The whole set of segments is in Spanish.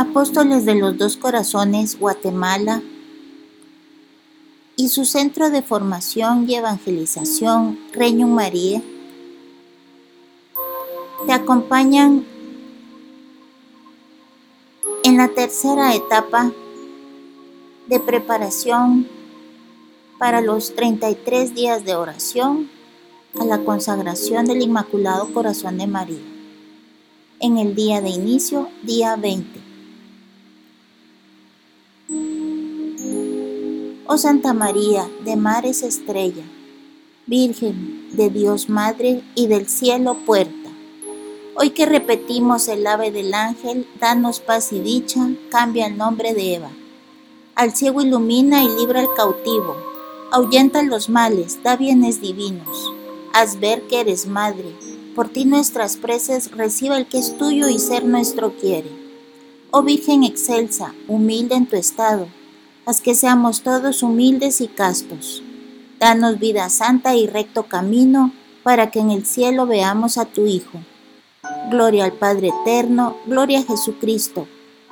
Apóstoles de los Dos Corazones, Guatemala, y su centro de formación y evangelización, Reino María, te acompañan en la tercera etapa de preparación para los 33 días de oración a la consagración del Inmaculado Corazón de María. En el día de inicio, día 20. Oh Santa María, de mares estrella, Virgen de Dios Madre y del cielo puerta. Hoy que repetimos el ave del ángel, danos paz y dicha, cambia el nombre de Eva. Al ciego ilumina y libra al cautivo, ahuyenta los males, da bienes divinos. Haz ver que eres madre, por ti nuestras preces reciba el que es tuyo y ser nuestro quiere. Oh Virgen excelsa, humilde en tu estado, haz que seamos todos humildes y castos. Danos vida santa y recto camino, para que en el cielo veamos a tu Hijo. Gloria al Padre Eterno, gloria a Jesucristo,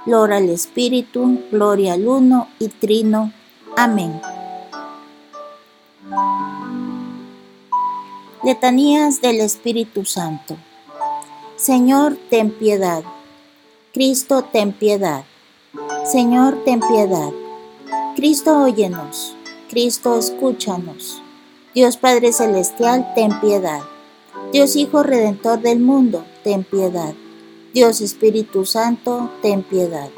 gloria al Espíritu, gloria al Uno y Trino. Amén. Letanías del Espíritu Santo. Señor, ten piedad. Cristo, ten piedad. Señor, ten piedad. Cristo, óyenos. Cristo, escúchanos. Dios Padre Celestial, ten piedad. Dios Hijo Redentor del mundo, ten piedad. Dios Espíritu Santo, ten piedad.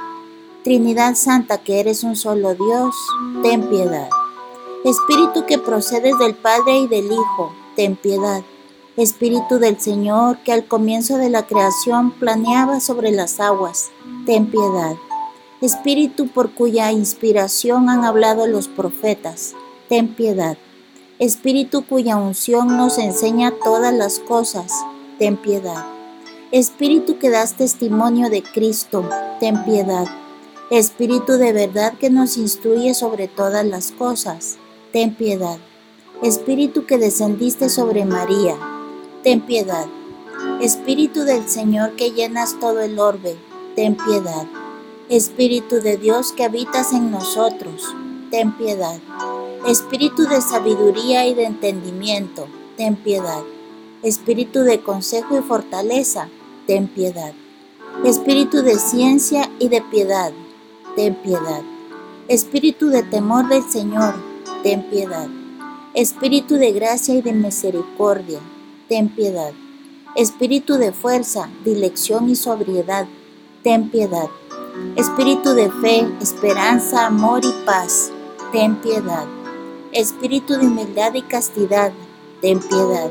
Trinidad Santa, que eres un solo Dios, ten piedad. Espíritu que procedes del Padre y del Hijo, ten piedad. Espíritu del Señor, que al comienzo de la creación planeaba sobre las aguas, ten piedad. Espíritu por cuya inspiración han hablado los profetas, ten piedad. Espíritu cuya unción nos enseña todas las cosas, ten piedad. Espíritu que das testimonio de Cristo, ten piedad. Espíritu de verdad que nos instruye sobre todas las cosas, ten piedad. Espíritu que descendiste sobre María, ten piedad. Espíritu del Señor que llenas todo el orbe, ten piedad. Espíritu de Dios que habitas en nosotros, ten piedad. Espíritu de sabiduría y de entendimiento, ten piedad. Espíritu de consejo y fortaleza, ten piedad. Espíritu de ciencia y de piedad, ten piedad. Espíritu de temor del Señor, ten piedad. Espíritu de gracia y de misericordia, ten piedad. Espíritu de fuerza, dilección y sobriedad, ten piedad. Espíritu de fe, esperanza, amor y paz, ten piedad. Espíritu de humildad y castidad, ten piedad.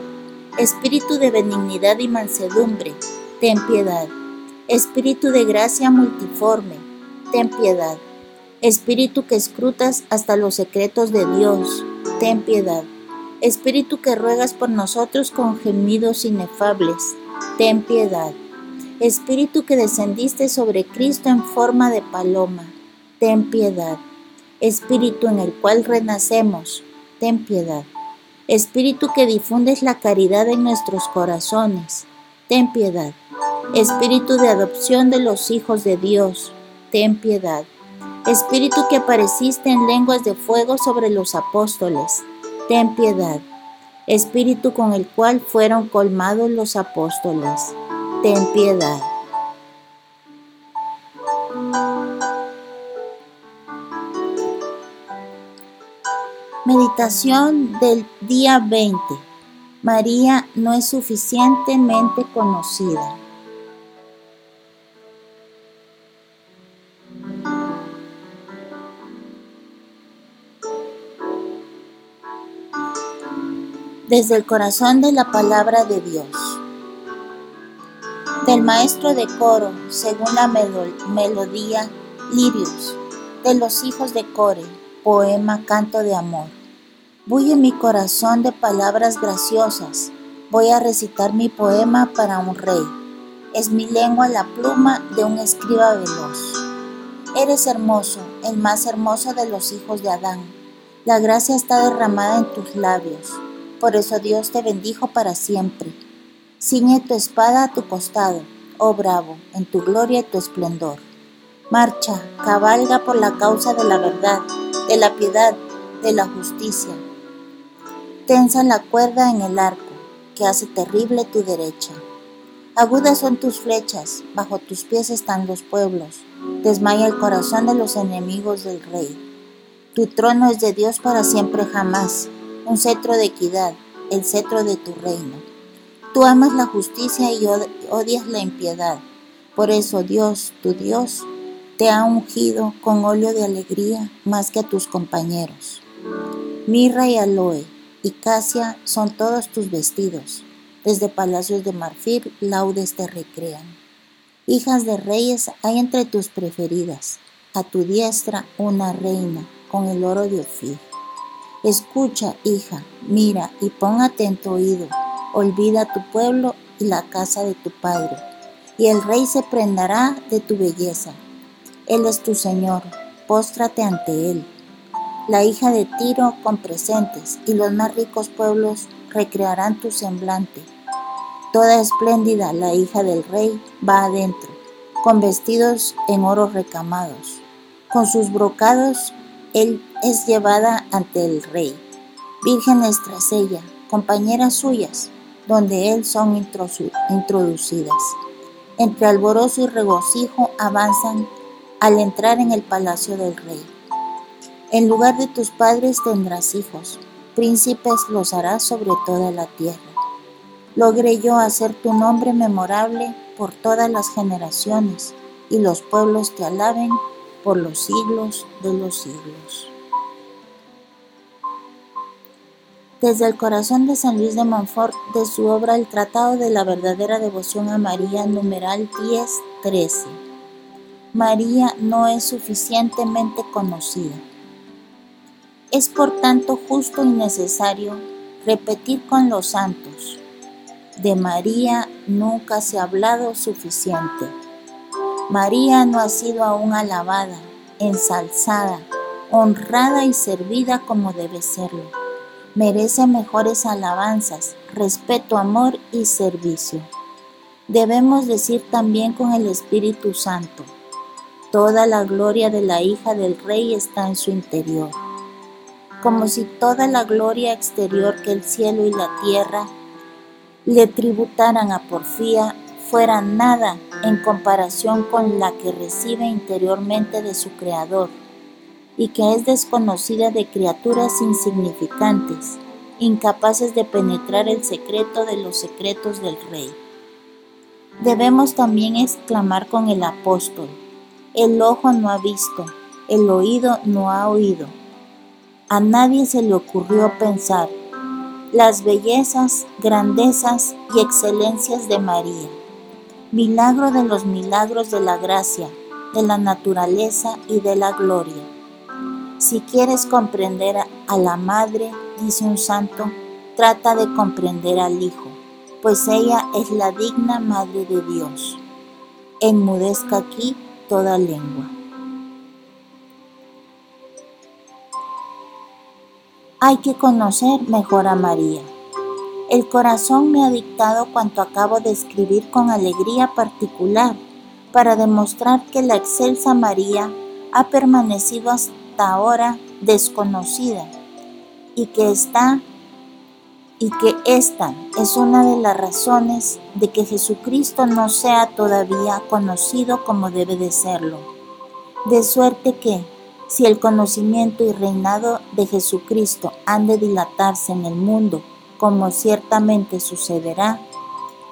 Espíritu de benignidad y mansedumbre, ten piedad. Espíritu de gracia multiforme, ten piedad. Espíritu que escrutas hasta los secretos de Dios, ten piedad. Espíritu que ruegas por nosotros con gemidos inefables, ten piedad. Espíritu que descendiste sobre Cristo en forma de paloma, ten piedad. Espíritu en el cual renacemos, ten piedad. Espíritu que difundes la caridad en nuestros corazones, ten piedad. Espíritu de adopción de los hijos de Dios, ten piedad. Espíritu que apareciste en lenguas de fuego sobre los apóstoles, ten piedad. Espíritu con el cual fueron colmados los apóstoles, ten piedad. Meditación del día 20. María no es suficientemente conocida. Desde el corazón de la palabra de Dios del maestro de coro, según la melodía Lirios, de los hijos de Core, poema Canto de Amor. Bulle mi corazón de palabras graciosas, voy a recitar mi poema para un rey. Es mi lengua la pluma de un escriba veloz. Eres hermoso, el más hermoso de los hijos de Adán. La gracia está derramada en tus labios, por eso Dios te bendijo para siempre Ciñe tu espada a tu costado, oh bravo, en tu gloria y tu esplendor. Marcha, cabalga por la causa de la verdad, de la piedad, de la justicia. Tensa la cuerda en el arco, que hace terrible tu derecha. Agudas son tus flechas, bajo tus pies están los pueblos. Desmaya el corazón de los enemigos del rey. Tu trono es de Dios para siempre jamás, un cetro de equidad, el cetro de tu reino. Tú amas la justicia y odias la impiedad. Por eso Dios, tu Dios, te ha ungido con óleo de alegría más que a tus compañeros. Mirra y aloe y casia son todos tus vestidos. Desde palacios de marfil laudes te recrean. Hijas de reyes hay entre tus preferidas. A tu diestra una reina con el oro de Ofir. Escucha, hija, mira y pon atento oído. Olvida tu pueblo y la casa de tu padre, y el rey se prendará de tu belleza. Él es tu Señor, póstrate ante él. La hija de Tiro con presentes, y los más ricos pueblos recrearán tu semblante. Toda espléndida la hija del rey va adentro, con vestidos en oro recamados, con sus brocados él es llevada ante el rey. Vírgenes tras ella, compañeras suyas, donde él son introducidas. Entre alborozo y regocijo avanzan al entrar en el palacio del rey. En lugar de tus padres tendrás hijos, príncipes los harás sobre toda la tierra. Logré yo hacer tu nombre memorable por todas las generaciones, y los pueblos te alaben por los siglos de los siglos. Desde el corazón de San Luis de Montfort, de su obra El Tratado de la Verdadera Devoción a María, numeral 10-13. María no es suficientemente conocida. Es por tanto justo y necesario repetir con los santos, de María nunca se ha hablado suficiente. María no ha sido aún alabada, ensalzada, honrada y servida como debe serlo. Merece mejores alabanzas, respeto, amor y servicio. Debemos decir también con el Espíritu Santo, toda la gloria de la hija del rey está en su interior, como si toda la gloria exterior que el cielo y la tierra le tributaran a porfía fuera nada en comparación con la que recibe interiormente de su Creador y que es desconocida de criaturas insignificantes, incapaces de penetrar el secreto de los secretos del Rey. Debemos también exclamar con el apóstol, el ojo no ha visto, el oído no ha oído. A nadie se le ocurrió pensar las bellezas, grandezas y excelencias de María milagro de los milagros de la gracia, de la naturaleza y de la gloria. Si quieres comprender a la Madre, dice un santo, trata de comprender al Hijo, pues ella es la digna Madre de Dios. Enmudezca aquí toda lengua. Hay que conocer mejor a María. El corazón me ha dictado cuanto acabo de escribir con alegría particular para demostrar que la excelsa María ha permanecido hasta ahora desconocida y que está y que esta es una de las razones de que Jesucristo no sea todavía conocido como debe de serlo. De suerte que, si el conocimiento y reinado de Jesucristo han de dilatarse en el mundo como ciertamente sucederá,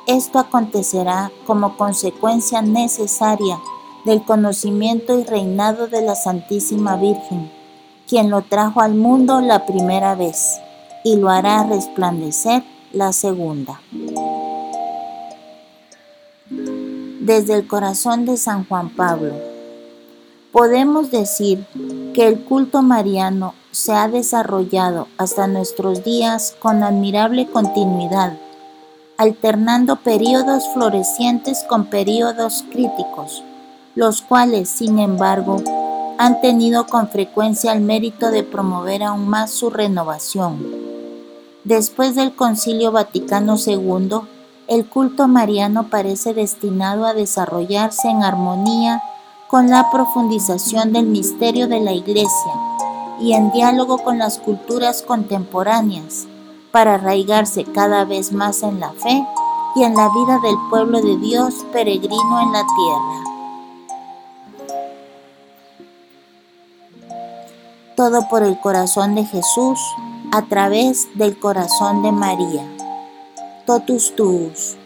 esto acontecerá como consecuencia necesaria del conocimiento y reinado de la Santísima Virgen, quien lo trajo al mundo la primera vez y lo hará resplandecer la segunda. Desde el corazón de San Juan Pablo, podemos decir que el culto mariano se ha desarrollado hasta nuestros días con admirable continuidad, alternando periodos florecientes con periodos críticos, los cuales, sin embargo, han tenido con frecuencia el mérito de promover aún más su renovación. Después del Concilio Vaticano II, el culto mariano parece destinado a desarrollarse en armonía con la profundización del misterio de la Iglesia y en diálogo con las culturas contemporáneas, para arraigarse cada vez más en la fe y en la vida del pueblo de Dios peregrino en la tierra. todo por el corazón de Jesús, a través del corazón de María. Totus tuus.